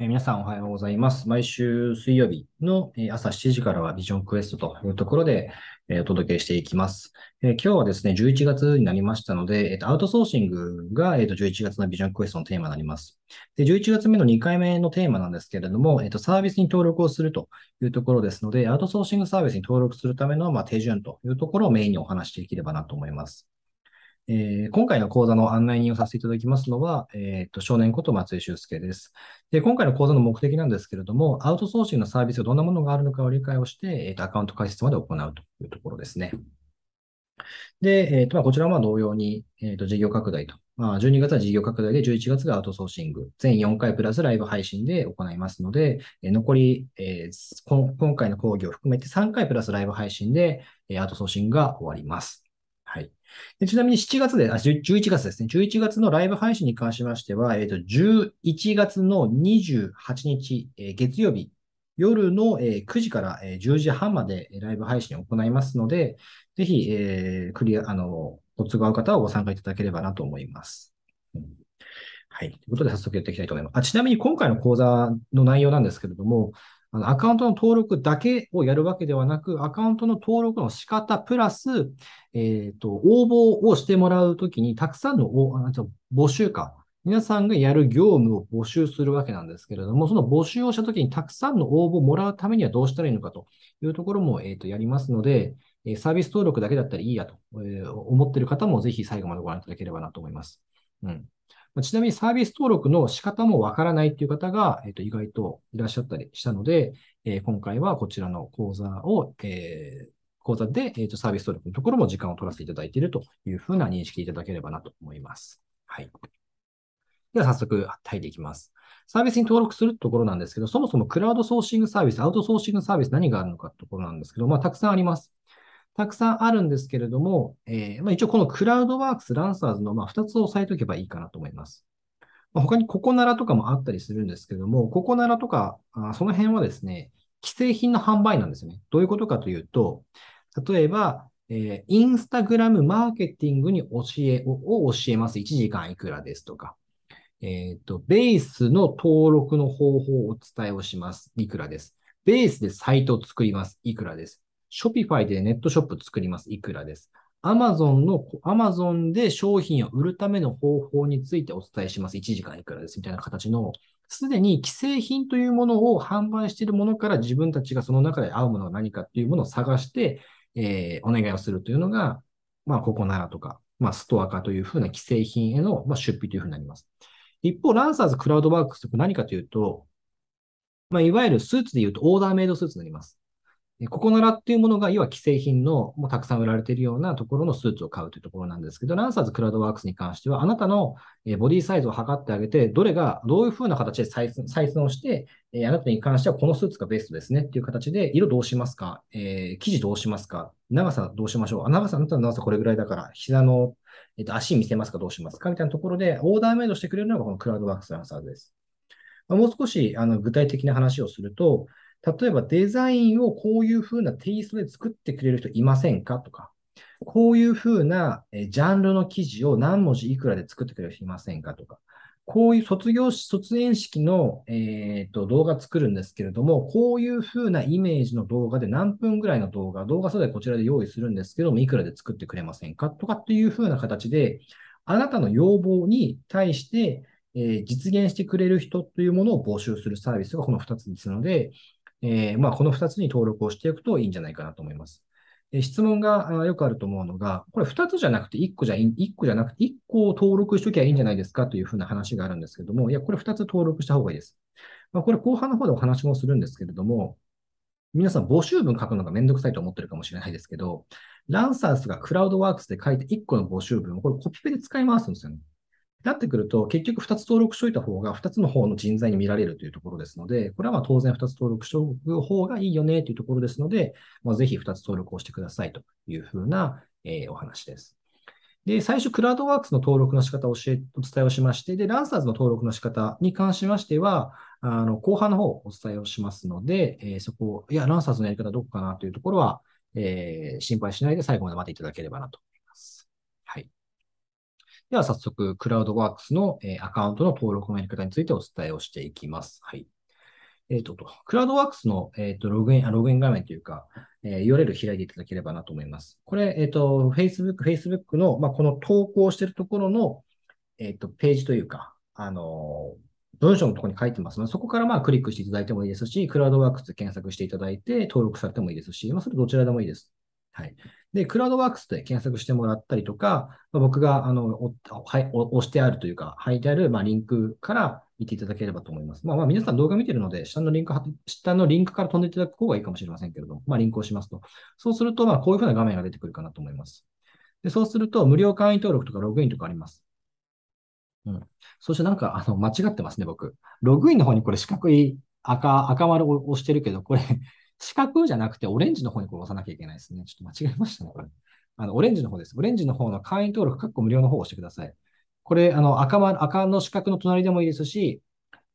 え皆さんおはようございます。毎週水曜日の朝7時からはビジョンクエストというところでえお届けしていきます。え今日はですね、11月になりましたので、えっとアウトソーシングが、えっと11月のビジョンクエストのテーマになります。で、11月目の2回目のテーマなんですけれども、えっとサービスに登録をするというところですので、アウトソーシングサービスに登録するための、ま、手順というところをメインにお話しできればなと思います。えー今回の講座の案内人をさせていただきますのは、えっと少年こと松井修介です。で、今回の講座の目的なんですけれども、アウトソーシングのサービスがどんなものがあるのかを理解をして、えっとアカウント開設まで行うというところですね。で、えっとまあこちらは同様に、えっと事業拡大と。まあ、12月は事業拡大で、11月がアウトソーシング。全4回プラスライブ配信で行いますので、えー残り、えー今回の講義を含めて3回プラスライブ配信で、えアウトソーシングが終わります。でちなみに7月で、あ、11月ですね。11月のライブ配信に関しましては、えっ、と、11月の28日、えー月曜日、夜の、えー9時から、えー10時半までライブ配信を行いますので、ぜひ、えークリア、あの、ご都合合う方はご参加いただければなと思います。はい。ということで、早速やっていきたいと思います。あちなみに今回の講座の内容なんですけれども、あのアカウントの登録だけをやるわけではなく、アカウントの登録の仕方プラス、えっ、と、応募をしてもらうときに、たくさんのおあちょ募集か。皆さんがやる業務を募集するわけなんですけれども、その募集をしたときにたくさんの応募をもらうためにはどうしたらいいのかというところも、えっ、と、やりますので、サービス登録だけだったらいいやと、思っている方もぜひ最後までご覧いただければなと思います。うん。ちなみにサービス登録の仕方もわからないという方が、えっ、と、意外といらっしゃったりしたので、えー今回はこちらの講座を、えー講座で、えーとサービス登録のところも時間を取らせていただいているというふうな認識いただければなと思います。はい。では早速入っていきます。サービスに登録するところなんですけど、そもそもクラウドソーシングサービス、アウトソーシングサービス何があるのかってところなんですけど、まあ、たくさんあります。たくさんあるんですけれども、えーまあ、一応このクラウドワークス、ランサーズのま2つを押さえておけばいいかなと思います。まあ他にココナラとかもあったりするんですけども、ココナラとか、あその辺はですね、既製品の販売なんですよね。どういうことかというと、例えば、えーインスタグラムマーケティングに教えをを教えます。1時間いくらですとか。えっ、と、ベースの登録の方法をお伝えをします。いくらです。ベースでサイトを作ります。いくらです。ショピファイでネットショップ作ります。いくらです。アマゾンの、アマゾンで商品を売るための方法についてお伝えします。1時間いくらです。みたいな形の、すでに既製品というものを販売しているものから自分たちがその中で合うものが何かっていうものを探して、えーお願いをするというのが、まあ、ココナラとか、まあ、ストアカというふうな既製品への、まあ、出費というふうになります。一方、ランサーズクラウドワークスって何かというと、まあ、いわゆるスーツで言うとオーダーメイドスーツになります。ココナラっていうものが、要は既製品の、もうたくさん売られているようなところのスーツを買うというところなんですけど、ランサーズクラウドワークスに関しては、あなたのボディサイズを測ってあげて、どれが、どういうふうな形で採寸をして、あなたに関してはこのスーツがベストですねっていう形で、色どうしますか、えー生地どうしますか？長さどうしましょう？あ長さ、あなたの長さこれぐらいだから、膝の、えっと足見せますか？どうしますか？みたいなところで、オーダーメイドしてくれるのがこのクラウドワークスランサーズです。まもう少しあの具体的な話をすると、例えばデザインをこういう風なテイストで作ってくれる人いませんか？とか、こういう風なえジャンルの記事を何文字いくらで作ってくれる人いませんか？とか、こういう卒業し、卒園式の、えーと動画作るんですけれども、こういう風なイメージの動画で何分ぐらいの動画、動画素材こちらで用意するんですけども、いくらで作ってくれませんか？とかっていう風な形で、あなたの要望に対して、えー実現してくれる人というものを募集するサービスがこの2つですので、えーまあ、この2つに登録をしていくといいんじゃないかなと思います。えー質問がよくあると思うのが、これ2つじゃなくて1個じゃ、1個じゃなくて1個を登録しときゃいいんじゃないですかというふうな話があるんですけども、いや、これ2つ登録した方がいいです。まあ、これ後半の方でお話もするんですけれども、皆さん募集文書くのがめんどくさいと思ってるかもしれないですけど、ランサースがクラウドワークスで書いて1個の募集文をこれコピペで使い回すんですよね。なってくると、結局2つ登録しといた方が2つの方の人材に見られるというところですので、これはまあ当然2つ登録しておく方がいいよねというところですので、まあ、ぜひ2つ登録をしてくださいというふうな、えーお話です。で、最初、クラウドワークスの登録の仕方を教え、お伝えをしまして、で、ランサーズの登録の仕方に関しましては、あの、後半の方をお伝えをしますので、えーそこ、いや、ランサーズのやり方どこかなというところは、えー心配しないで最後まで待っていただければなと。では早速、クラウドワークスの、え、アカウントの登録のやり方についてお伝えをしていきます。はい。えっ、ー、と、クラウドワークスの、え、ー、と、ログイン、ログイン画面というか、えー、URL 開いていただければなと思います。これ、えっ、ー、と、Facebook、Facebook の、まあ、この投稿しているところの、えっ、と、ページというか、あの文章のところに書いてますので、そこからまあクリックしていただいてもいいですし、クラウドワークス検索していただいて登録されてもいいですし、まあ、それどちらでもいいです。はい。で、クラウドワークスで検索してもらったりとか、まあ、僕が、あのはい、押してあるというか、書いてある、まあ、リンクから見ていただければと思います。まあ、まあ、皆さん動画見てるので、下のリンク、下のリンクから飛んでいただく方がいいかもしれませんけれども、まあ、リンクをしますと。そうすると、まあ、こういうふうな画面が出てくるかなと思います。で、そうすると、無料会員登録とかログインとかあります。うん。そしてなんか、あの、間違ってますね、僕。ログインの方にこれ四角い赤、赤丸を押してるけど、これ四角じゃなくてオレンジの方にこれ押さなきゃいけないですね。ちょっと間違えましたね、これ。あの、オレンジの方です。オレンジの方の会員登録、かっこ無料の方を押してください。これ、あの、赤、赤の四角の隣でもいいですし、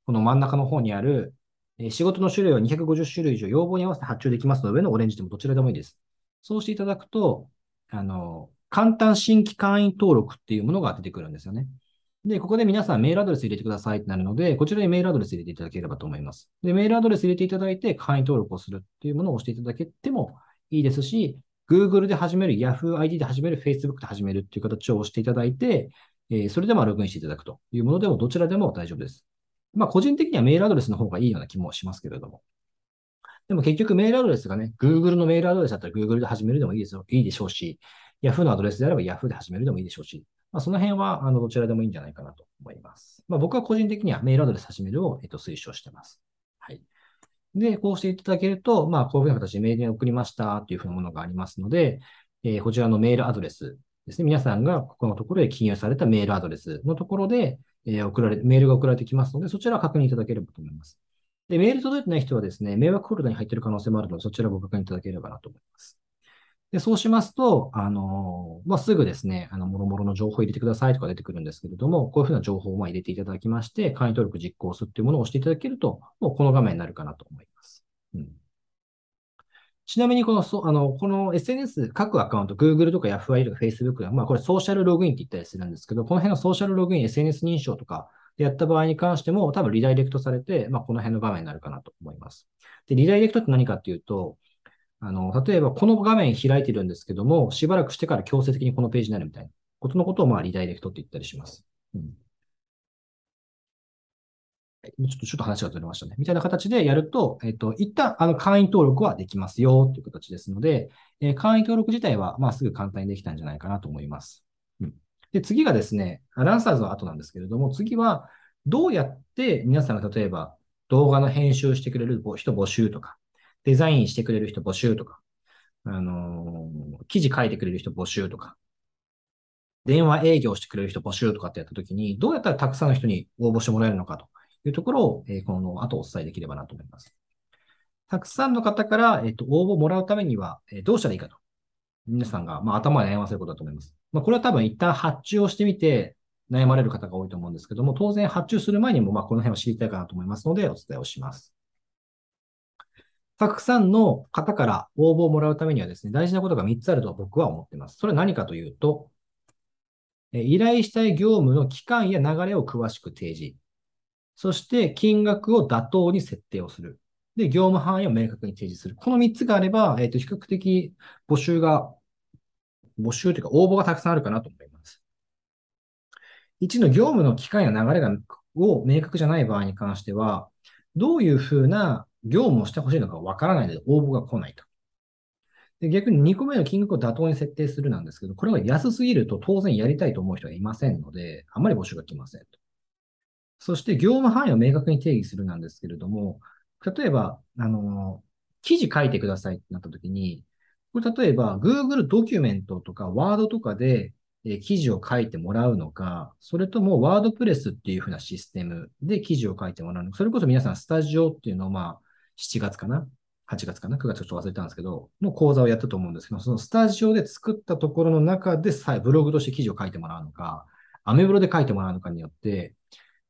この真ん中の方にある、え仕事の種類は250種類以上、要望に合わせて発注できますので、上のオレンジでもどちらでもいいです。そうしていただくと、あの、簡単新規会員登録っていうものが出てくるんですよね。で、ここで皆さんメールアドレス入れてくださいってなるので、こちらにメールアドレス入れていただければと思います。で、メールアドレス入れていただいて会員登録をするっていうものを押していただけてもいいですし、Google で始める、Yahoo ID で始める、Facebook で始めるっていう形を押していただいて、えー、それでもログインしていただくというものでもどちらでも大丈夫です。まあ、個人的にはメールアドレスの方がいいような気もしますけれども。でも結局メールアドレスがね、Google のメールアドレスだったら Google で始めるでもいいですよ、いいでしょうし、Yahoo のアドレスであれば Yahoo で始めるでもいいでしょうし、まあ、その辺は、あの、どちらでもいいんじゃないかなと思います。まあ、僕は個人的にはメールアドレス始めるを、えっと、推奨してます。はい。で、こうしていただけると、まあ、こういうふうな形でメールに送りましたというふうなものがありますので、えー、こちらのメールアドレスですね。皆さんがここのところで記入されたメールアドレスのところで、えー、送られ、メールが送られてきますので、そちらを確認いただければと思います。で、メール届いてない人はですね、迷惑フォルダに入っている可能性もあるので、そちらをご確認いただければなと思います。で、そうしますと、あの、まあ、すぐですね、あの、もろもろの情報を入れてくださいとか出てくるんですけれども、こういうふうな情報をま入れていただきまして、会員登録実行するっていうものを押していただけると、もうこの画面になるかなと思います。うん。ちなみに、この、そあの、この SNS、各アカウント、Google とか Yahoo! とか Facebook まあ、これソーシャルログインって言ったりするんですけど、この辺のソーシャルログイン、SNS 認証とかでやった場合に関しても、多分リダイレクトされて、まあ、この辺の画面になるかなと思います。で、リダイレクトって何かっていうと、あの、例えばこの画面開いてるんですけども、しばらくしてから強制的にこのページになるみたいなことのことを、まあ、リダイレクトって言ったりします。うん。ちょっと、ちょっと話がずれましたね。みたいな形でやると、えっ、と、一旦、あの、会員登録はできますよ、という形ですので、えー、会員登録自体は、まあ、すぐ簡単にできたんじゃないかなと思います。うん。で、次がですね、ランサーズの後なんですけれども、次は、どうやって皆さんが例えば動画の編集してくれる人募集とか、デザインしてくれる人募集とか、あのー、記事書いてくれる人募集とか、電話営業してくれる人募集とかってやったときに、どうやったらたくさんの人に応募してもらえるのかというところを、えー、この後お伝えできればなと思います。たくさんの方から、え、ー、と、応募もらうためには、えー、どうしたらいいかと。皆さんが、まあ、頭で悩ませることだと思います。まあ、これは多分一旦発注をしてみて悩まれる方が多いと思うんですけども、当然発注する前にも、まあ、この辺を知りたいかなと思いますので、お伝えをします。たくさんの方から応募をもらうためにはですね、大事なことが3つあると僕は思っています。それは何かというと、依頼したい業務の期間や流れを詳しく提示。そして金額を妥当に設定をする。で、業務範囲を明確に提示する。この3つがあれば、えっ、ー、と、比較的募集が、募集というか応募がたくさんあるかなと思います。1の業務の期間や流れがを明確じゃない場合に関しては、どういうふうな業務をしてほしいのかわからないので応募が来ないと。で逆に2個目の金額を妥当に設定するなんですけど、これは安すぎると当然やりたいと思う人はいませんので、あまり募集が来ませんと。そして業務範囲を明確に定義するなんですけれども、例えば、あの、記事書いてくださいってなった時に、これ例えば Google ドキュメントとか Word とかで記事を書いてもらうのか、それともワードプレスっていう風なシステムで記事を書いてもらうのか、それこそ皆さんスタジオっていうのをまあ、7月かな ?8 月かな ?9 月ちょっと忘れたんですけど、の講座をやったと思うんですけど、そのスタジオで作ったところの中でさえブログとして記事を書いてもらうのか、アメブロで書いてもらうのかによって、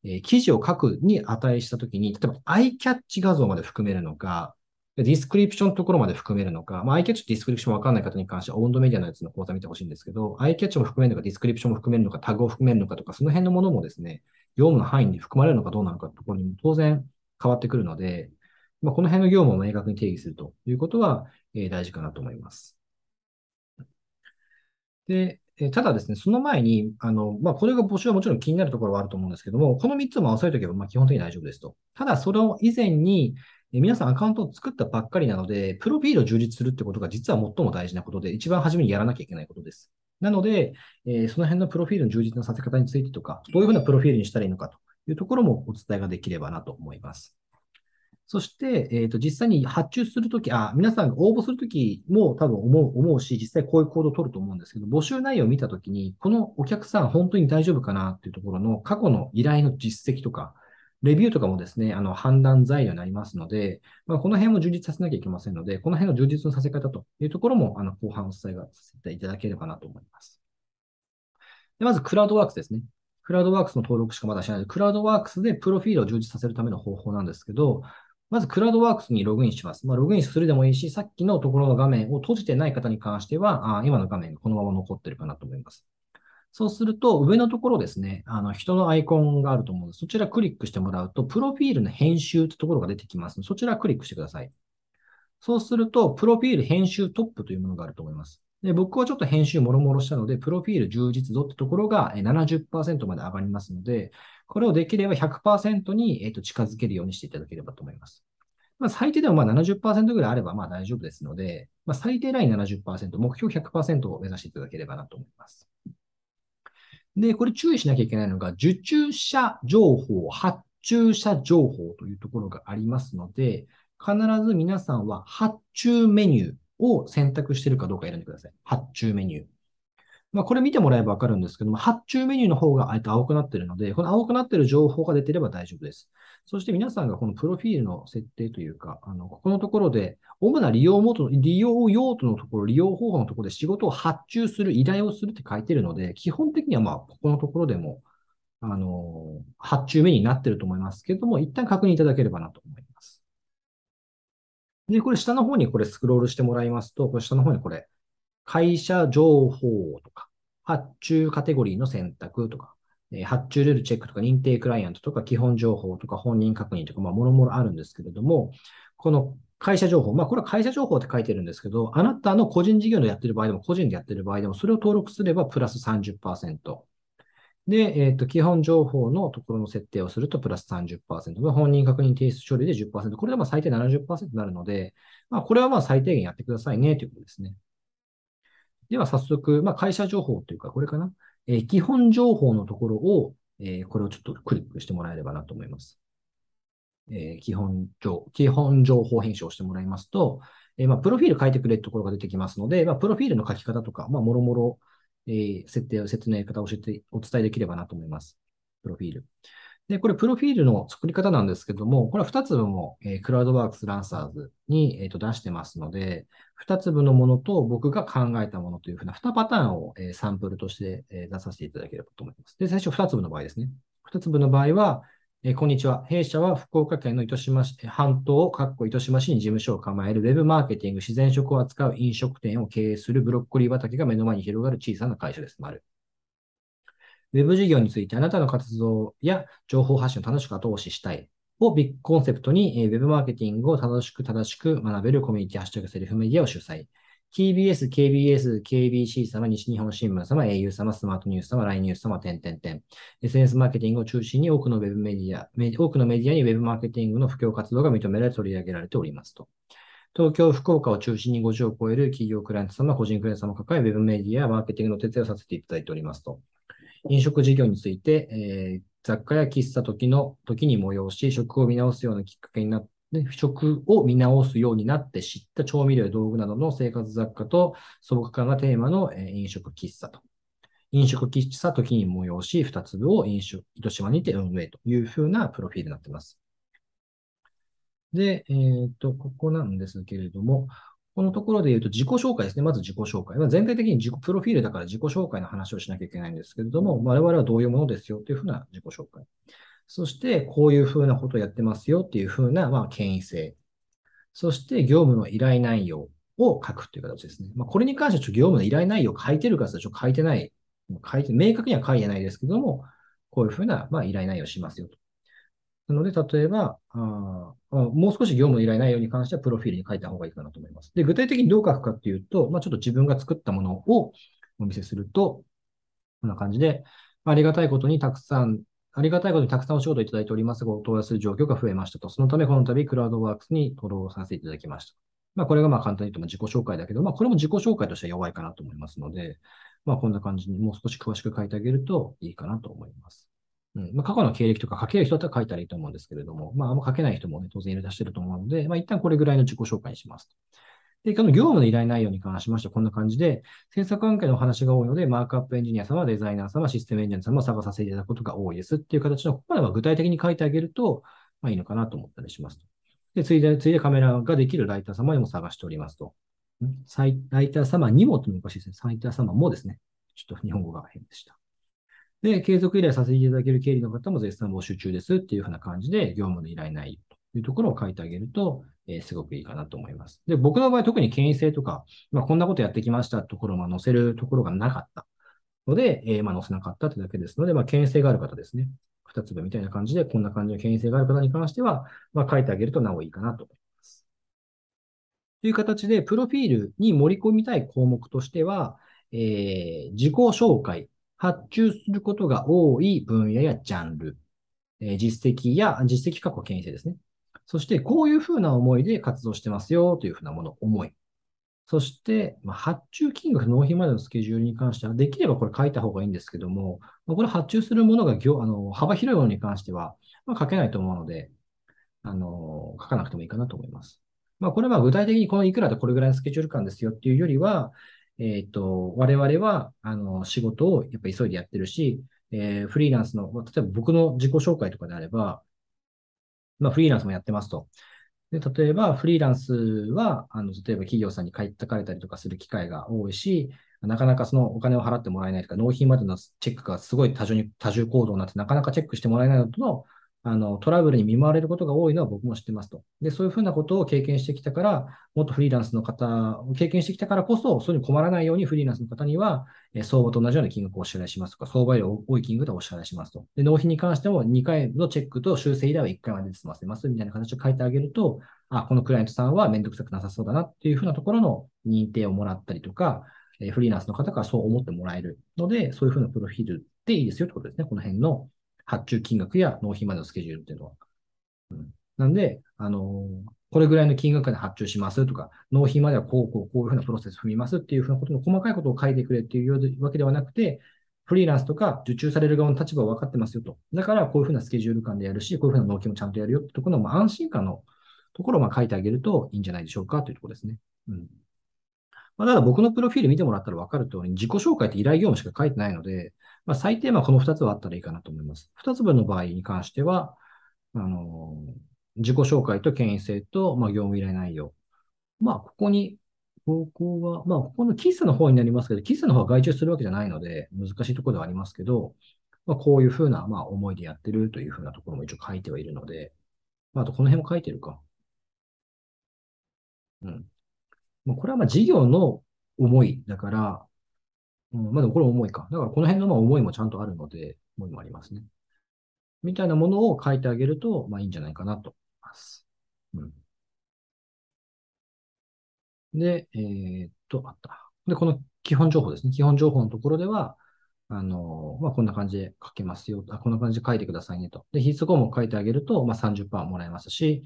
えー、記事を書くに値したときに、例えばアイキャッチ画像まで含めるのか、ディスクリプションのところまで含めるのか、まあ、iCatch ディスクリプションわかんない方に関しては、オウンドメディアのやつの講座見てほしいんですけど、iCatch も含めるのか、ディスクリプションも含めるのか、タグを含めるのかとか、その辺のものもですね、業務の範囲に含まれるのかどうなのかというところにも当然変わってくるので、まあ、この辺の業務を明確に定義するということは、え、大事かなと思います。で、えただですね、その前に、あの、まあ、これが募集はもちろん気になるところはあると思うんですけども、この3つも合わせるときは、ま基本的に大丈夫ですと。ただ、それを以前に、え皆さんアカウントを作ったばっかりなので、プロフィールを充実するってことが実は最も大事なことで、一番初めにやらなきゃいけないことです。なので、え、その辺のプロフィールの充実のさせ方についてとか、どういうふうなプロフィールにしたらいいのかというところもお伝えができればなと思います。そして、えっ、ー、と、実際に発注するとき、あ、皆さんが応募するときも多分思う、思うし、実際こういう行動を取ると思うんですけど、募集内容を見たときに、このお客さん本当に大丈夫かなっていうところの過去の依頼の実績とか、レビューとかもですね、あの、判断材料になりますので、まあ、この辺も充実させなきゃいけませんので、この辺の充実のさせ方というところも、あの、後半お伝えさせていただければなと思います。でまず、クラウドワークスですね。クラウドワークスの登録しかまだしないので、クラウドワークスでプロフィールを充実させるための方法なんですけど、まず、クラウドワークスにログインします。まあ、ログインするでもいいし、さっきのところの画面を閉じてない方に関しては、あ今の画面がこのまま残ってるかなと思います。そうすると、上のところですね、あの、人のアイコンがあると思うので、そちらクリックしてもらうと、プロフィールの編集というところが出てきますので、そちらクリックしてください。そうすると、プロフィール編集トップというものがあると思います。で僕はちょっと編集もろもろしたので、プロフィール充実度ってところが70%まで上がりますので、これをできれば100%にえー、と近づけるようにしていただければと思います。まあ、最低でもまあ70%ぐらいあればまあ大丈夫ですので、まあ、最低ライン70%、目標100%を目指していただければなと思います。で、これ注意しなきゃいけないのが、受注者情報、発注者情報というところがありますので、必ず皆さんは発注メニューを選択してるかどうか選んでください。発注メニュー。まあ、これ見てもらえばわかるんですけども、発注メニューの方があえて青くなってるので、この青くなってる情報が出てれば大丈夫です。そして皆さんがこのプロフィールの設定というか、あの、ここのところで、主な利用元の、利用用途のところ、利用方法のところで仕事を発注する、依頼をするって書いてるので、基本的にはまあ、ここのところでも、あの、発注メニューになってると思いますけども、一旦確認いただければなと思います。で、これ下の方にこれスクロールしてもらいますと、これ下の方にこれ、会社情報とか、発注カテゴリーの選択とか、発注ルールチェックとか認定クライアントとか基本情報とか本人確認とか、まあ、もろもろあるんですけれども、この会社情報、まあ、これは会社情報って書いてるんですけど、あなたの個人事業でやってる場合でも、個人でやってる場合でも、それを登録すればプラス30%。で、えっ、ー、と、基本情報のところの設定をするとプラス30%。本人確認提出処理で10%。これでまあ最低70%になるので、まあ、これはまあ最低限やってくださいねということですね。では早速、まあ、会社情報というか、これかな。えー、基本情報のところを、えー、これをちょっとクリックしてもらえればなと思います。えー、基本情、基本情報編集をしてもらいますと、え、まあ、プロフィール書いてくれってところが出てきますので、まあ、プロフィールの書き方とか、まあ、もろもろ、えー、設定、説明方を教えて、お伝えできればなと思います。プロフィール。で、これ、プロフィールの作り方なんですけども、これは2粒も、えー、クラウドワークスランサーズに、えー、と出してますので、2粒のものと僕が考えたものというふうな2パターンを、えー、サンプルとして、えー、出させていただければと思います。で、最初2粒の場合ですね。2粒の場合は、え、こんにちは。弊社は福岡県の糸島市、半島、かっこ糸島市に事務所を構えるウェブマーケティング、自然食を扱う飲食店を経営するブロッコリー畑が目の前に広がる小さな会社です。丸。ウェブ事業についてあなたの活動や情報発信を楽しく後押ししたいをビッグコンセプトに、ウェブマーケティングを正しく正しく学べるコミュニティハッシュタグセルフメディアを主催。TBS、KBS、KBC 様、西日本新聞様、au 様、スマートニュース様、LINE ニュース様、点々点。SNS マーケティングを中心に多くのウェブメディア、多くのメディアにウェブマーケティングの布教活動が認められ取り上げられておりますと。東京、福岡を中心に50を超える企業クライアント様、個人クライアント様を抱え、ウェブメディア、マーケティングの手伝いをさせていただいておりますと。飲食事業について、えー、雑貨や喫茶時の時に催し、食を見直すようなきっかけになってて、食を見直すようになって知った調味料や道具などの生活雑貨と素朴感がテーマの、え、飲食喫茶と。飲食喫茶時に催し、二粒を飲食、糸島にて運営というふうなプロフィールになっています。で、えっ、ー、と、ここなんですけれども、このところで言うと自己紹介ですね。まず自己紹介。まあ、全体的に自己プロフィールだから自己紹介の話をしなきゃいけないんですけれども、我々はどういうものですよというふうな自己紹介。そして、こういうふうなことをやってますよっていうふうな、まあ、権威性。そして業務の依頼内容を書くという形ですね。まあ、これに関してはちょっと業務の依頼内容を書いてるかちょっと書いてない、書いて、明確には書いてないですけども、こういうふうな、まあ、依頼内容をしますよと。なので、例えばあ、もう少し業務の依頼内容に関しては、プロフィールに書いた方がいいかなと思います。で、具体的にどう書くかっていうと、まあ、ちょっと自分が作ったものをお見せすると、こんな感じで、ありがたいことにたくさん、ありがたいことにたくさんお仕事いただいておりますが、お問い合わせる状況が増えましたと。そのため、この度、クラウドワークスに登録させていただきました。まあ、これがまあ簡単に言うと自己紹介だけど、まあ、これも自己紹介としては弱いかなと思いますので、まあ、こんな感じにもう少し詳しく書いてあげるといいかなと思います。うんまあ、過去の経歴とか書ける人だったら書いたらいいと思うんですけれども、まあ、あんま書けない人もね、当然入れ出してると思うので、まあ、一旦これぐらいの自己紹介にします。で、この業務の依頼内容に関しましてはこんな感じで、制作関係のお話が多いので、マークアップエンジニア様、デザイナー様、システムエンジニア様を探させていただくことが多いですっていう形の、ここまでは具体的に書いてあげると、まあいいのかなと思ったりしますで、ついで、ついでカメラができるライター様にも探しておりますと。ライター様にもともおかしいですね。ライター様もですね。ちょっと日本語が変でした。で、継続依頼させていただける経理の方も絶賛募集中ですっていうふうな感じで、業務の依頼内容というところを書いてあげると、えー、すごくいいかなと思います。で、僕の場合特に権威性とか、まあ、こんなことやってきましたところを載せるところがなかったので、えー、まあ、載せなかったというだけですので、まあ、権威性がある方ですね。二粒みたいな感じで、こんな感じの権威性がある方に関しては、まあ、書いてあげるとなおいいかなと思います。という形で、プロフィールに盛り込みたい項目としては、えー、自己紹介、発注することが多い分野やジャンル、えー、実績や、実績過去権威性ですね。そして、こういうふうな思いで活動してますよというふうなもの、思い。そして、まあ、発注金額、納品までのスケジュールに関しては、できればこれ書いた方がいいんですけども、これ発注するものがあの幅広いものに関しては、まあ、書けないと思うので、あの、書かなくてもいいかなと思います。まあ、これは具体的にこのいくらでこれぐらいのスケジュール感ですよっていうよりは、えっ、ー、と、我々は、あの、仕事をやっぱ急いでやってるし、えー、フリーランスの、例えば僕の自己紹介とかであれば、まあ、フリーランスもやってますと。で、例えば、フリーランスは、あの、例えば企業さんに買いかれたりとかする機会が多いし、なかなかそのお金を払ってもらえないとか、納品までのチェックがすごい多重に、多重行動になって、なかなかチェックしてもらえないのとの、あの、トラブルに見舞われることが多いのは僕も知ってますと。で、そういうふうなことを経験してきたから、もっとフリーランスの方を経験してきたからこそ、そういうに困らないようにフリーランスの方には、え相場と同じような金額をお支払いしますとか、相場より多い金額でお支払いしますと。で、納品に関しても2回のチェックと修正依頼は1回まで済ませますみたいな形を書いてあげると、あ、このクライアントさんはめんどくさくなさそうだなっていうふうなところの認定をもらったりとか、えフリーランスの方からそう思ってもらえるので、そういうふうなプロフィールでいいですよってことですね。この辺の発注金額や納品までのスケジュールっていうのは。うんなんで、あのこれぐらいの金額で発注しますとか、納品まではこう、こう、こういうふうなプロセス踏みますっていうふうなことの細かいことを書いてくれっていうわけではなくて、フリーランスとか受注される側の立場は分かってますよと。だから、こういうふうなスケジュール感でやるし、こういうふうな納期もちゃんとやるよってところの、安心感のところをまあ書いてあげるといいんじゃないでしょうかというところですね。うん。まあ、ただ僕のプロフィール見てもらったら分かる通り、自己紹介って依頼業務しか書いてないので、まあ、最低まあこの2つはあったらいいかなと思います。2つ分の場合に関しては、あの自己紹介と権威性と、まあ、業務依頼内容。まあ、ここに、ここは、まあ、ここの喫茶の方になりますけど、喫茶の方は外注するわけじゃないので、難しいところではありますけど、まあ、こういうふうな、まあ、思いでやってるというふうなところも一応書いてはいるので、まあ、あとこの辺も書いてるか。うん。まあ、これはまあ事業の思いだから、うん、まあでもこれ思いか。だからこの辺のまあ思いもちゃんとあるので、思いもありますね。みたいなものを書いてあげると、まあいいんじゃないかなと思います。うん、で、えー、っと、あった。で、この基本情報ですね。基本情報のところでは、あの、まあ、こんな感じで書けますよ。あ、こんな感じで書いてくださいねと。で、必須項目書いてあげると、まあ、30%もらえますし、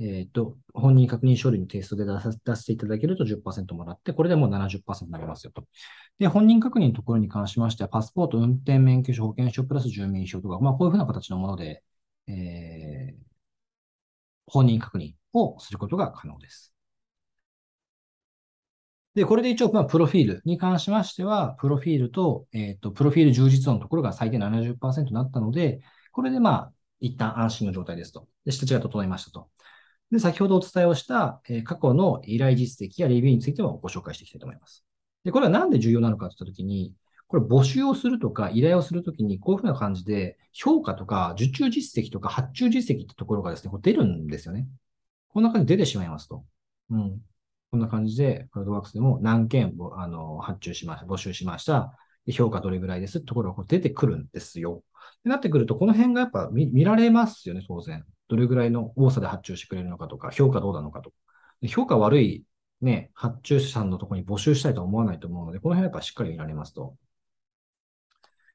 えっ、と、本人確認書類のテストで出さ出していただけると10%もらって、これでもう70%になりますよと。で、本人確認のところに関しましては、パスポート、運転免許証、保険証プラス住民証とか、まあ、こういうふうな形のもので、えー、本人確認をすることが可能です。で、これで一応、まあ、プロフィールに関しましては、プロフィールと、えっ、ー、と、プロフィール充実度のところが最低70%になったので、これでまあ、一旦安心の状態ですと。で、下地が整いましたと。で、先ほどお伝えをした、え、過去の依頼実績やレビューについてもご紹介していきたいと思います。で、これはなんで重要なのかといったときに、これ募集をするとか依頼をするときに、こういうふうな感じで、評価とか受注実績とか発注実績ってところがですね、こう出るんですよね。こんな感じで出てしまいますと。うん。こんな感じで、クラウドワークスでも何件あの発注しました、募集しました。評価どれぐらいですってところが出てくるんですよ。なってくると、この辺がやっぱ見られますよね、当然。どれぐらいの多さで発注してくれるのかとか、評価どうなのかとか。評価悪いね、発注者さんのところに募集したいとは思わないと思うので、この辺はやっぱしっかり見られますと。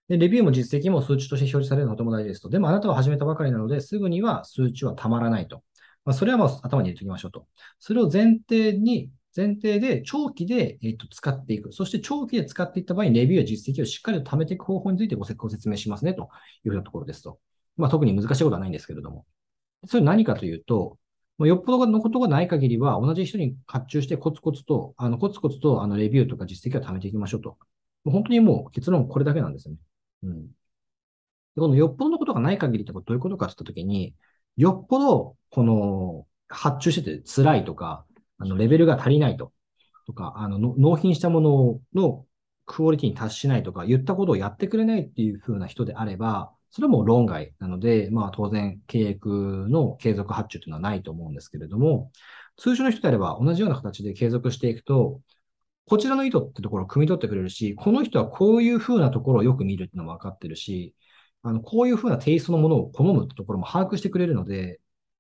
で、レビューも実績も数値として表示されるのがとても大事ですと。でもあなたは始めたばかりなので、すぐには数値はたまらないと。まあ、それはもう頭に入れておきましょうと。それを前提に、前提で長期で、えっと使っていく。そして長期で使っていった場合にレビューや実績をしっかりと貯めていく方法についてご説明しますねというふうなところですと。まあ特に難しいことはないんですけれども。それ何かというと、よっぽどのことがない限りは、同じ人に発注してコツコツと、あの、コツコツと、あの、レビューとか実績を貯めていきましょうと。本当にもう結論これだけなんですよね。うん。でこのよっぽどのことがない限りってどういうことかって言ったときに、よっぽど、この、発注してて辛いとか、あの、レベルが足りないと、とか、あの、納品したもののクオリティに達しないとか、言ったことをやってくれないっていう風な人であれば、それも論外なので、まあ当然契約の継続発注というのはないと思うんですけれども、通常の人であれば同じような形で継続していくと、こちらの意図ってところを汲み取ってくれるし、この人はこういう風なところをよく見るっていうのも分かってるし、あの、こういう風なテイストのものを好むってところも把握してくれるので、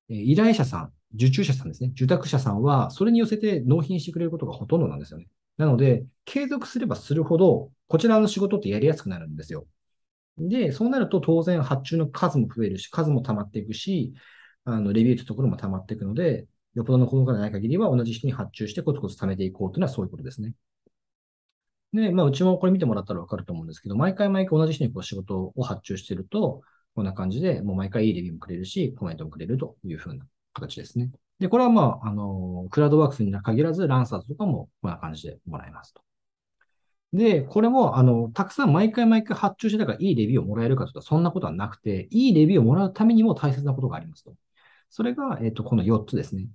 依頼者さん、受注者さんですね。受託者さんは、それに寄せて納品してくれることがほとんどなんですよね。なので、継続すればするほど、こちらの仕事ってやりやすくなるんですよ。で、そうなると当然発注の数も増えるし、数も溜まっていくし、あの、レビューというところも溜まっていくので、よっぽどのことがない限りは同じ人に発注してコツコツ貯めていこうというのはそういうことですね。で、まあ、うちもこれ見てもらったらわかると思うんですけど、毎回毎回同じ人にこう仕事を発注してると、こんな感じで、もう毎回いいレビューもくれるし、コメントもくれるというふうな形ですね。で、これはまあ、あの、クラウドワークスに限らず、ランサーズとかもこんな感じでもらえますと。で、これも、あの、たくさん毎回毎回発注してたからいいレビューをもらえるかというと、そんなことはなくて、いいレビューをもらうためにも大切なことがありますと。それが、えっと、この4つですね。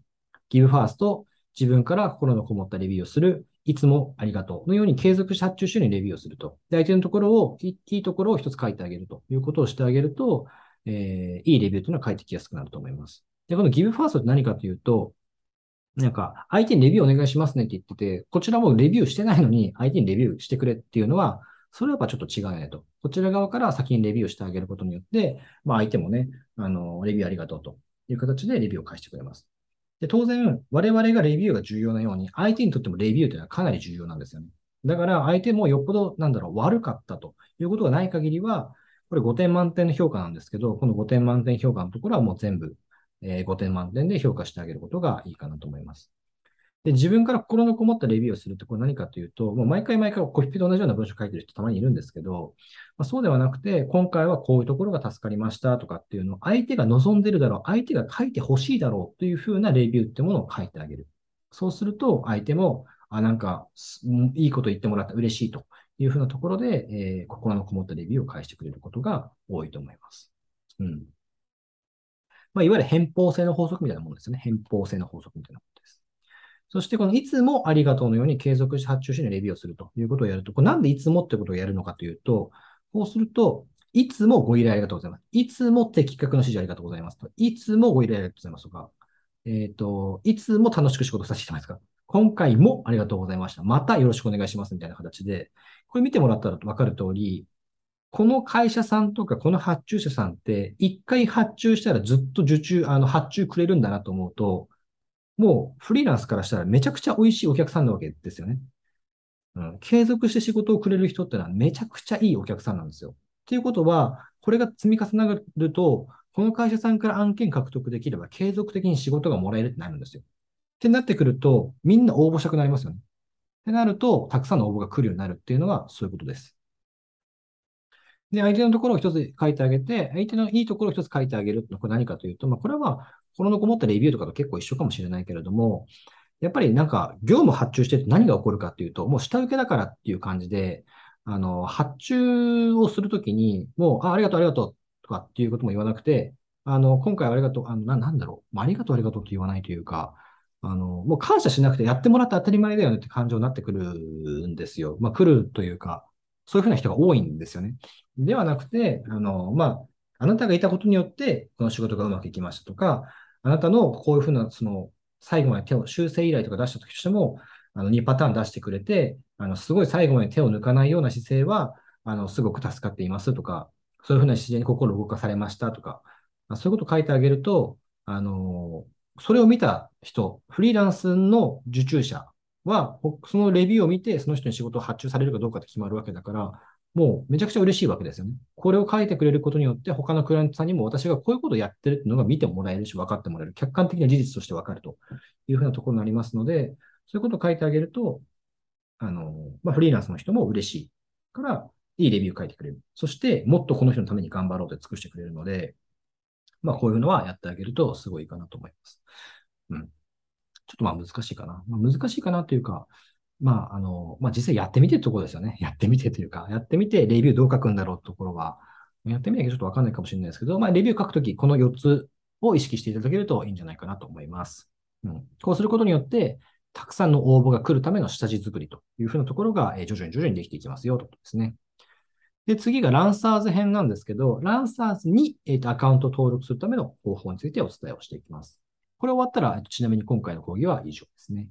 give first、自分から心のこもったレビューをする、いつもありがとうのように継続して発注してにレビューをすると。で、相手のところを、いいところを一つ書いてあげるということをしてあげると、えー、いいレビューというのは書いてきやすくなると思います。で、この give first って何かというと、なんか、相手にレビューお願いしますねって言ってて、こちらもレビューしてないのに、相手にレビューしてくれっていうのは、それはやっぱちょっと違うよねと。こちら側から先にレビューしてあげることによって、まあ相手もね、あの、レビューありがとうという形でレビューを返してくれます。で、当然、我々がレビューが重要なように、相手にとってもレビューというのはかなり重要なんですよね。だから、相手もよっぽど、なんだろう、悪かったということがない限りは、これ5点満点の評価なんですけど、この5点満点評価のところはもう全部、えー、5点満点で評価してあげることがいいかなと思います。で、自分から心のこもったレビューをするってこれ何かというと、もう毎回毎回コピペと同じような文章書いてる人たまにいるんですけど、まあ、そうではなくて、今回はこういうところが助かりましたとかっていうのを相手が望んでるだろう、相手が書いてほしいだろうというふうなレビューってものを書いてあげる。そうすると、相手も、あ、なんか、いいこと言ってもらった嬉しいというふうなところで、えー、心のこもったレビューを返してくれることが多いと思います。うん。まあ、いわゆる偏方性の法則みたいなものですね。偏方性の法則みたいなものですそしてこのいつもありがとうのように継続して発注しにレビューをするということをやると、これなんでいつもってことをやるのかというと、こうすると、いつもご依頼ありがとうございます。いつも的確の指示ありがとうございますと。いつもご依頼ありがとうございますとか、えっ、ー、と、いつも楽しく仕事させていただきますか。今回もありがとうございました。またよろしくお願いしますみたいな形で、これ見てもらったらわかる通り、この会社さんとかこの発注者さんって、一回発注したらずっと受注、あの、発注くれるんだなと思うと、もうフリーランスからしたらめちゃくちゃ美味しいお客さんなわけですよね。うん、継続して仕事をくれる人ってのはめちゃくちゃいいお客さんなんですよ。っていうことは、これが積み重なると、この会社さんから案件獲得できれば継続的に仕事がもらえるってなるんですよ。ってなってくると、みんな応募したくなりますよね。ってなると、たくさんの応募が来るようになるっていうのはそういうことです。で、相手のところを一つ書いてあげて、相手のいいところを一つ書いてあげるのこれ何かというと、まあ、これは心のこもったレビューとかと結構一緒かもしれないけれども、やっぱりなんか業務発注してて何が起こるかっていうと、もう下請けだからっていう感じで、あの、発注をするときに、もう、あ、ありがとう、ありがとうとかっていうことも言わなくて、あの、今回ありがとう、あの、ななんだろう、ありがとう、ありがとうって言わないというか、あの、もう感謝しなくてやってもらって当たり前だよねって感情になってくるんですよ。まあ、来るというか、そういうふうな人が多いんですよね。ではなくて、あの、まあ、あなたがいたことによって、この仕事がうまくいきましたとか、あなたのこういうふうな、その、最後まで手を、修正依頼とか出したとしても、あの2パターン出してくれて、あのすごい最後まで手を抜かないような姿勢は、あのすごく助かっていますとか、そういうふうな自然に心を動かされましたとか、そういうことを書いてあげると、あの、それを見た人、フリーランスの受注者は、そのレビューを見て、その人に仕事を発注されるかどうかって決まるわけだから、もうめちゃくちゃ嬉しいわけですよね。これを書いてくれることによって、他のクライアントさんにも私がこういうことをやってるっていうのが見てもらえるし、分かってもらえる。客観的な事実として分かるというふうなところになりますので、そういうことを書いてあげると、あの、まあ、フリーランスの人も嬉しいから、いいレビュー書いてくれる。そして、もっとこの人のために頑張ろうって尽くしてくれるので、まあ、こういうのはやってあげるとすごいかなと思います。うん。ちょっとまあ難しいかな。まあ、難しいかなというか、まあ、あの、まあ実際やってみてってところですよね。やってみてというか、やってみてレビューどう書くんだろうってところは、やってみなきゃちょっとわかんないかもしれないですけど、まあレビュー書くとき、この4つを意識していただけるといいんじゃないかなと思います。うん。こうすることによって、たくさんの応募が来るための下地作りというふうなところが、え徐々に徐々にできていきますよということですね。で、次がランサーズ編なんですけど、ランサーズに、えーとアカウント登録するための方法についてお伝えをしていきます。これ終わったら、ちなみに今回の講義は以上ですね。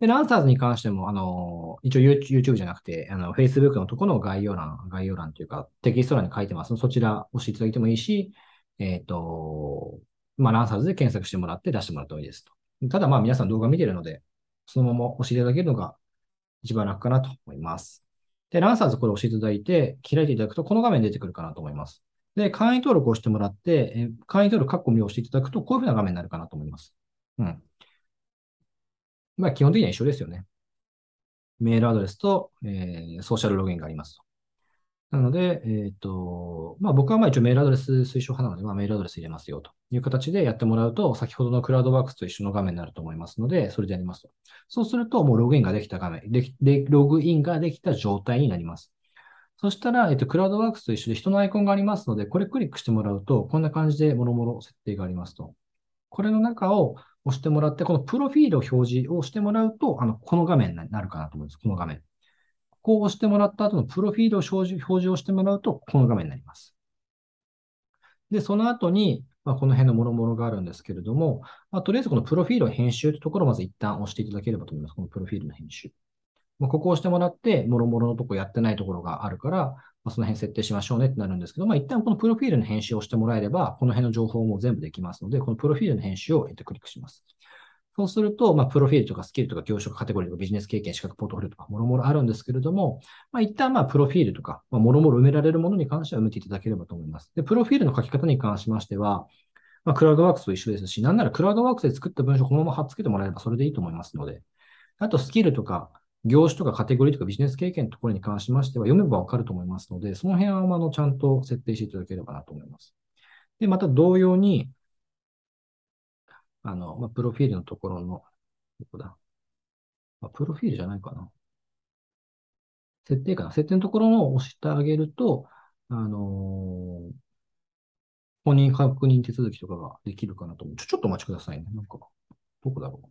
で、ランサーズに関しても、あの、一応 YouTube じゃなくて、あの、Facebook のところの概要欄、概要欄というか、テキスト欄に書いてますので、そちら押していただいてもいいし、えっ、ー、と、まあ、ランサーズで検索してもらって出してもらってもいいですと。ただ、まあ、皆さん動画見てるので、そのまま押していただけるのが一番楽かなと思います。で、ランサーズこれ押していただいて、開いていただくと、この画面出てくるかなと思います。で、会員登録をしてもらって、え会員登録括弧無料をしていただくと、こういうふうな画面になるかなと思います。うん。まあ、基本的には一緒ですよね。メールアドレスと、えー、ソーシャルログインがありますと。なので、えっ、ー、と、まあ僕はまあ一応メールアドレス推奨派なので、まあメールアドレス入れますよという形でやってもらうと、先ほどのクラウドワークスと一緒の画面になると思いますので、それでやりますと。そうすると、もうログインができた画面、ででログインができた状態になります。そしたら、えっ、と、クラウドワークスと一緒で人のアイコンがありますので、これクリックしてもらうと、こんな感じでもろもろ設定がありますと。これの中を押してもらって、このプロフィールを表示をしてもらうと、あの、この画面になるかなと思います。この画面。こう押してもらった後のプロフィールを表示表示をしてもらうと、この画面になります。で、その後に、まあ、この辺のもろもろがあるんですけれども、まあ、とりあえずこのプロフィールを編集というところをまず一旦押していただければと思います。このプロフィールの編集。まあ、ここをしてもらって、もろもろのとこやってないところがあるから、まあ、その辺設定しましょうねってなるんですけど、まあ、一旦このプロフィールの編集をしてもらえれば、この辺の情報も全部できますので、このプロフィールの編集を、えっと、クリックします。そうすると、まあ、プロフィールとかスキルとか業種カテゴリーとかビジネス経験、資格、ポートフォリオとか、もろもろあるんですけれども、まあ、一旦、まあ、プロフィールとか、まあ、もろもろ埋められるものに関しては埋めていただければと思います。で、プロフィールの書き方に関しましては、まあ、クラウドワークスと一緒ですし、なんならクラウドワークスで作った文章をこのまま貼っつけてもらえればそれでいいと思いますので、あとスキルとか、業種とかカテゴリーとかビジネス経験のところに関しましては読めばわかると思いますので、その辺はあのちゃんと設定していただければなと思います。で、また同様に、あの、まあ、プロフィールのところのどこだ？あ、プロフィールじゃないかな。設定かな。設定のところを押してあげると、あのー、本人確認手続きとかができるかなと思う。ちょ、ちょっとお待ちくださいね。なんか、どこだろう？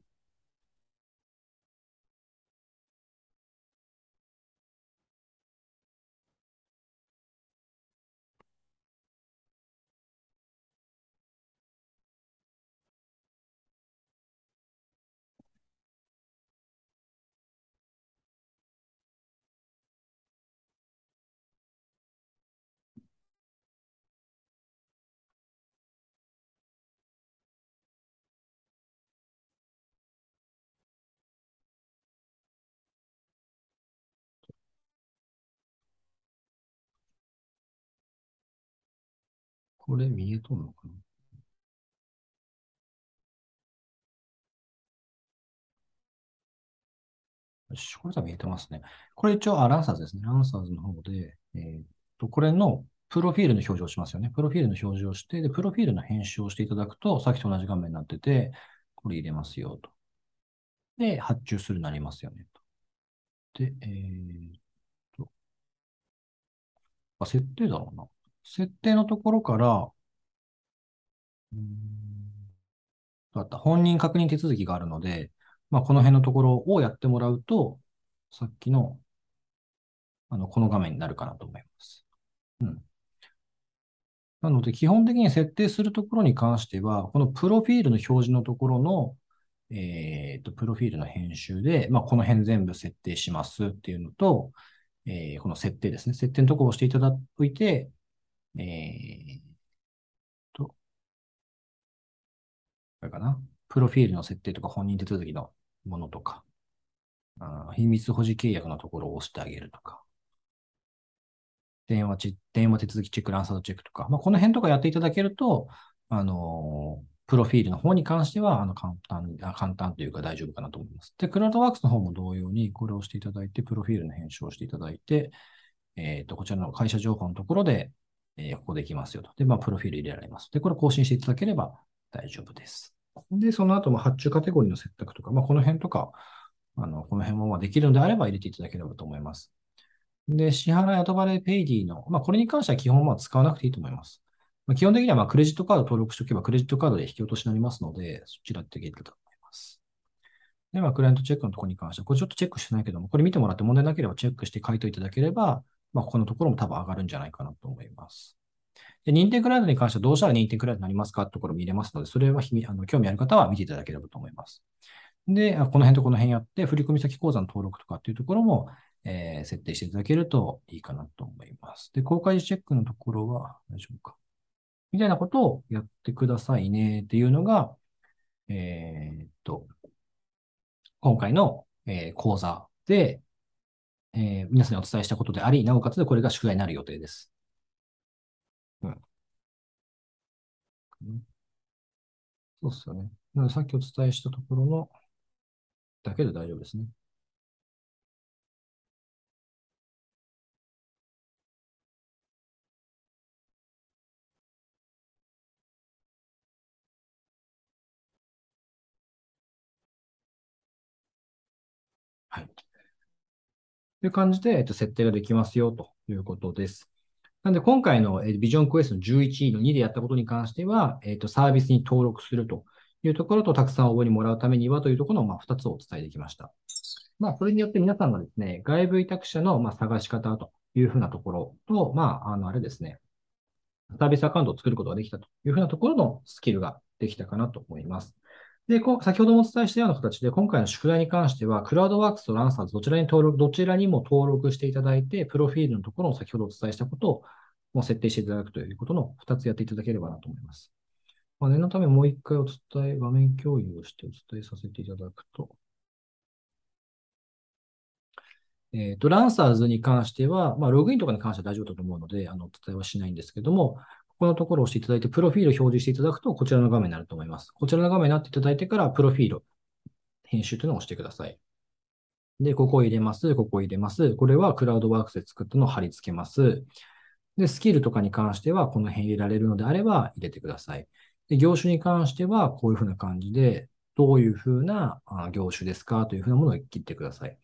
これ見えとんのかな？よし、これじゃ見えてますね。これ一応、あ、ランサーズですね。ランサーズの方で、えー、っと、これのプロフィールの表示をしますよね。プロフィールの表示をして、で、プロフィールの編集をしていただくと、さっきと同じ画面になってて、これ入れますよと。で、発注するなりますよねと。で、えー、っと、あ、設定だろうな。設定のところから、うん、った。本人確認手続きがあるので、まあ、この辺のところをやってもらうと、さっきの、あの、この画面になるかなと思います。うん。なので、基本的に設定するところに関しては、このプロフィールの表示のところの、えっ、と、プロフィールの編集で、まあ、この辺全部設定しますっていうのと、えー、この設定ですね。設定のところを押していただいて、えー、と、これかな？プロフィールの設定とか本人手続きのものとか、あ秘密保持契約のところを押してあげるとか、電話チ電話手続きチェック、ランサードチェックとか、まあ、この辺とかやっていただけると、あのー、プロフィールの方に関しては、あの、簡単、簡単というか大丈夫かなと思います。で、クラウドワークスの方も同様に、これを押していただいて、プロフィールの編集をしていただいて、えっ、ー、と、こちらの会社情報のところで、えー、ここできますよと。で、まあ、プロフィール入れられます。で、これ更新していただければ大丈夫です。で、その後も発注カテゴリーの選択とか、まあ、この辺とか、あの、この辺もまあできるのであれば入れていただければと思います。で、支払い後払いペイディの、まあ、これに関しては基本は使わなくていいと思います。まあ、基本的にはまあクレジットカード登録しておけば、クレジットカードで引き落としになりますので、そちらっていけると思います。で、まあ、クライアントチェックのところに関しては、これちょっとチェックしてないけども、これ見てもらって問題なければチェックして書いていただければ、まあ、ここのところも多分上がるんじゃないかなと思います。で、認定クライアントに関してはどうしたら認定クライアントになりますか？ってところ見れますので、それはあの興味ある方は見ていただければと思います。で、この辺とこの辺やって、振込先口座の登録とかっていうところも、えー、設定していただけるといいかなと思います。で、公開チェックのところは大丈夫か。みたいなことをやってくださいねっていうのが、えー、っと、今回の、えー、講座で、えー、皆さんにお伝えしたことであり、なおかつこれが宿題になる予定です。うん。そうっすよね。なので、さっきお伝えしたところのだけで大丈夫ですね。という感じで、えっと、設定ができますよということです。なんで、今回のビジョンクエストの11の2でやったことに関しては、えっと、サービスに登録するというところと、たくさん応募にもらうためにはというところの、まあ、2つをお伝えできました。まあ、それによって皆さんがですね、外部委託者の、まあ、探し方というふうなところと、まあ、あの、あれですね、サービスアカウントを作ることができたというふうなところのスキルができたかなと思います。で、先ほどもお伝えしたような形で、今回の宿題に関しては、クラウドワークスとランサーズ、どちらに登録、どちらにも登録していただいて、プロフィールのところを先ほどお伝えしたことをもう設定していただくということの2つやっていただければなと思います。まあ、念のためもう一回お伝え、画面共有をしてお伝えさせていただくと。えっ、ー、と、ランサーズに関しては、まあ、ログインとかに関しては大丈夫だと思うので、あの、お伝えはしないんですけども、このところを押していただいて、プロフィールを表示していただくと、こちらの画面になると思います。こちらの画面になっていただいてから、プロフィール、編集というのを押してください。で、ここを入れます。ここを入れます。これはクラウドワークスで作ったのを貼り付けます。で、スキルとかに関しては、この辺入れられるのであれば入れてください。で、業種に関しては、こういうふうな感じで、どういうふうな業種ですかというふうなものを切ってください。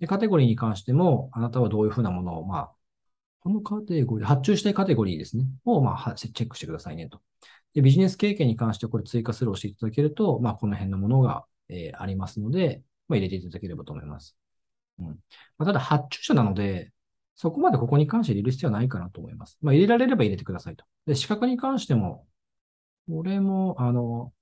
で、カテゴリーに関しても、あなたはどういうふうなものを、まあ、このカテゴリー、発注したいカテゴリーですね、を、まあ、チェックしてくださいねと。で、ビジネス経験に関してこれ追加するをしていただけると、まあ、この辺のものが、えー、ありますので、まあ、入れていただければと思います。うん。まあ、ただ、発注者なので、そこまでここに関して入れる必要はないかなと思います。まあ、入れられれば入れてくださいと。で、資格に関しても、これも、あの、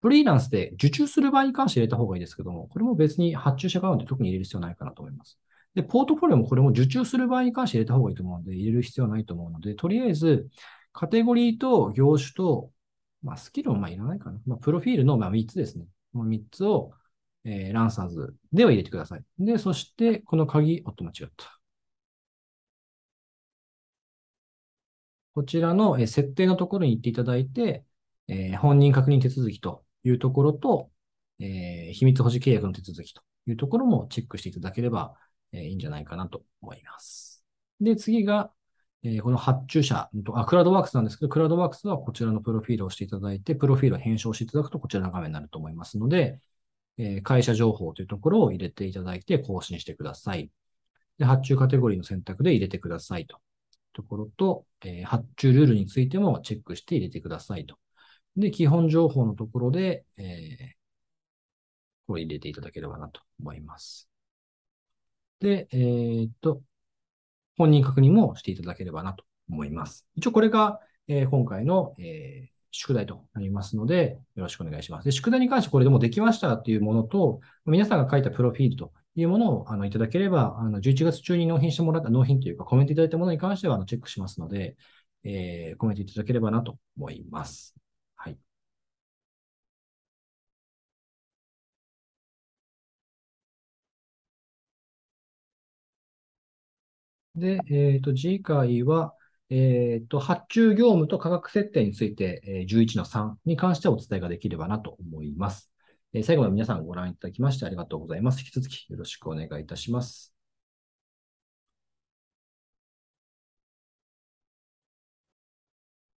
フリーランスで受注する場合に関して入れた方がいいですけども、これも別に発注者側で特に入れる必要はないかなと思います。で、ポートフォリオもこれも受注する場合に関して入れた方がいいと思うので、入れる必要はないと思うので、とりあえず、カテゴリーと業種と、まあ、スキルもまあいらないかな。まあ、プロフィールのまあ3つですね。この3つを、えー、ランサーズでは入れてください。で、そして、この鍵、おっと間違った。こちらの設定のところに行っていただいて、えー、本人確認手続きというところと、えー、秘密保持契約の手続きというところもチェックしていただければ、えー、いいんじゃないかなと思います。で、次が、えー、この発注者あ、クラウドワークスなんですけど、クラウドワークスはこちらのプロフィールをしていただいて、プロフィールを編集していただくとこちらの画面になると思いますので、えー、会社情報というところを入れていただいて更新してください。で、発注カテゴリーの選択で入れてくださいと。ところと、えー、発注ルールについてもチェックして入れてくださいと。で、基本情報のところで、えー、これ入れていただければなと思います。で、えー、っと、本人確認もしていただければなと思います。一応これが、えー今回の、えー宿題となりますので、よろしくお願いします。で宿題に関してこれでもできましたっていうものと、皆さんが書いたプロフィールというものをあのいただければ、あの11月中に納品してもらった、納品というかコメントいただいたものに関してはあのチェックしますので、えーコメントいただければなと思います。で、えっと、次回は、えっと、発注業務と価格設定について、えー11の3に関してお伝えができればなと思います。え最後まで皆さんご覧いただきましてありがとうございます。引き続きよろしくお願いいたします。